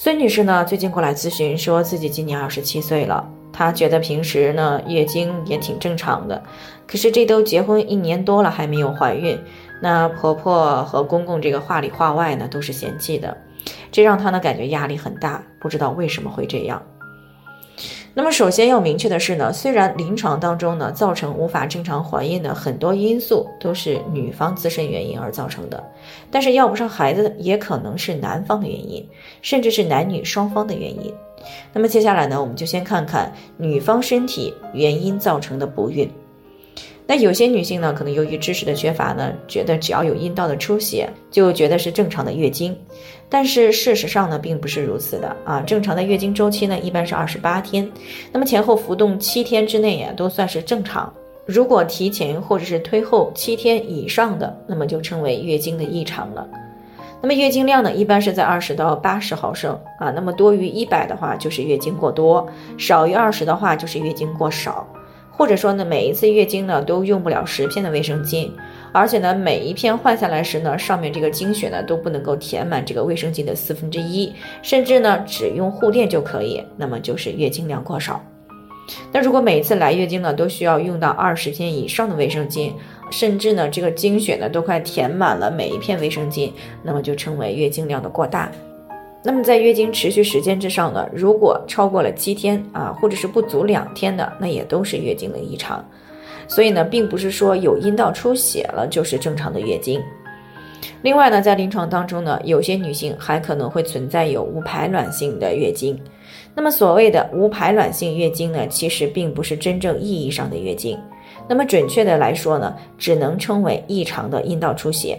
孙女士呢，最近过来咨询，说自己今年二十七岁了，她觉得平时呢月经也挺正常的，可是这都结婚一年多了还没有怀孕，那婆婆和公公这个话里话外呢都是嫌弃的，这让她呢感觉压力很大，不知道为什么会这样。那么首先要明确的是呢，虽然临床当中呢，造成无法正常怀孕的很多因素都是女方自身原因而造成的，但是要不上孩子也可能是男方的原因，甚至是男女双方的原因。那么接下来呢，我们就先看看女方身体原因造成的不孕。那有些女性呢，可能由于知识的缺乏呢，觉得只要有阴道的出血，就觉得是正常的月经。但是事实上呢，并不是如此的啊。正常的月经周期呢，一般是二十八天，那么前后浮动七天之内呀，都算是正常。如果提前或者是推后七天以上的，那么就称为月经的异常了。那么月经量呢，一般是在二十到八十毫升啊。那么多于一百的话，就是月经过多；少于二十的话，就是月经过少。或者说呢，每一次月经呢都用不了十片的卫生巾，而且呢，每一片换下来时呢，上面这个经血呢都不能够填满这个卫生巾的四分之一，甚至呢只用护垫就可以，那么就是月经量过少。那如果每次来月经呢都需要用到二十片以上的卫生巾，甚至呢这个经血呢都快填满了每一片卫生巾，那么就称为月经量的过大。那么在月经持续时间之上呢，如果超过了七天啊，或者是不足两天的，那也都是月经的异常。所以呢，并不是说有阴道出血了就是正常的月经。另外呢，在临床当中呢，有些女性还可能会存在有无排卵性的月经。那么所谓的无排卵性月经呢，其实并不是真正意义上的月经。那么准确的来说呢，只能称为异常的阴道出血。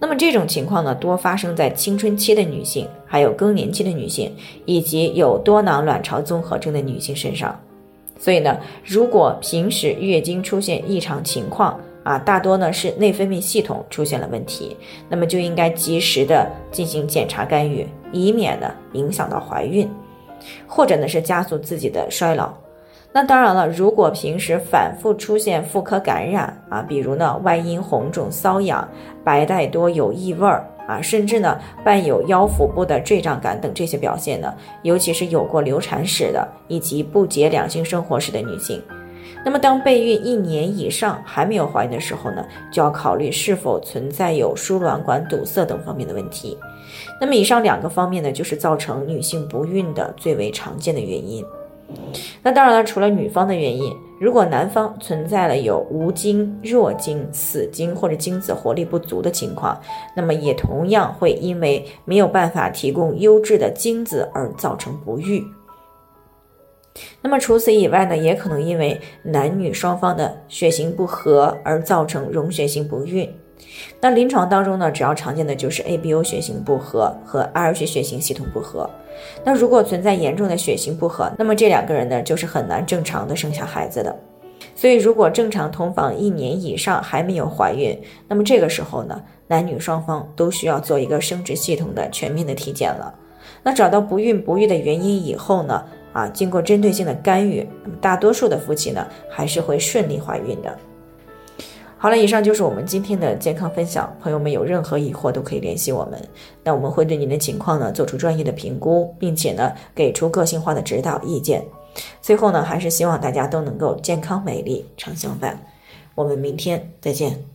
那么这种情况呢，多发生在青春期的女性，还有更年期的女性，以及有多囊卵巢综合征的女性身上。所以呢，如果平时月经出现异常情况啊，大多呢是内分泌系统出现了问题，那么就应该及时的进行检查干预，以免呢影响到怀孕，或者呢是加速自己的衰老。那当然了，如果平时反复出现妇科感染啊，比如呢外阴红肿、瘙痒、白带多、有异味儿啊，甚至呢伴有腰腹部的坠胀感等这些表现呢，尤其是有过流产史的以及不洁两性生活史的女性，那么当备孕一年以上还没有怀孕的时候呢，就要考虑是否存在有输卵管堵塞等方面的问题。那么以上两个方面呢，就是造成女性不孕的最为常见的原因。那当然了，除了女方的原因，如果男方存在了有无精、弱精、死精或者精子活力不足的情况，那么也同样会因为没有办法提供优质的精子而造成不育。那么除此以外呢，也可能因为男女双方的血型不合而造成溶血性不孕。那临床当中呢，主要常见的就是 ABO 血型不合和 Rh 血型系统不合。那如果存在严重的血型不合，那么这两个人呢，就是很难正常的生下孩子的。所以，如果正常同房一年以上还没有怀孕，那么这个时候呢，男女双方都需要做一个生殖系统的全面的体检了。那找到不孕不育的原因以后呢，啊，经过针对性的干预，那么大多数的夫妻呢，还是会顺利怀孕的。好了，以上就是我们今天的健康分享。朋友们有任何疑惑都可以联系我们，那我们会对您的情况呢做出专业的评估，并且呢给出个性化的指导意见。最后呢，还是希望大家都能够健康美丽常相伴。我们明天再见。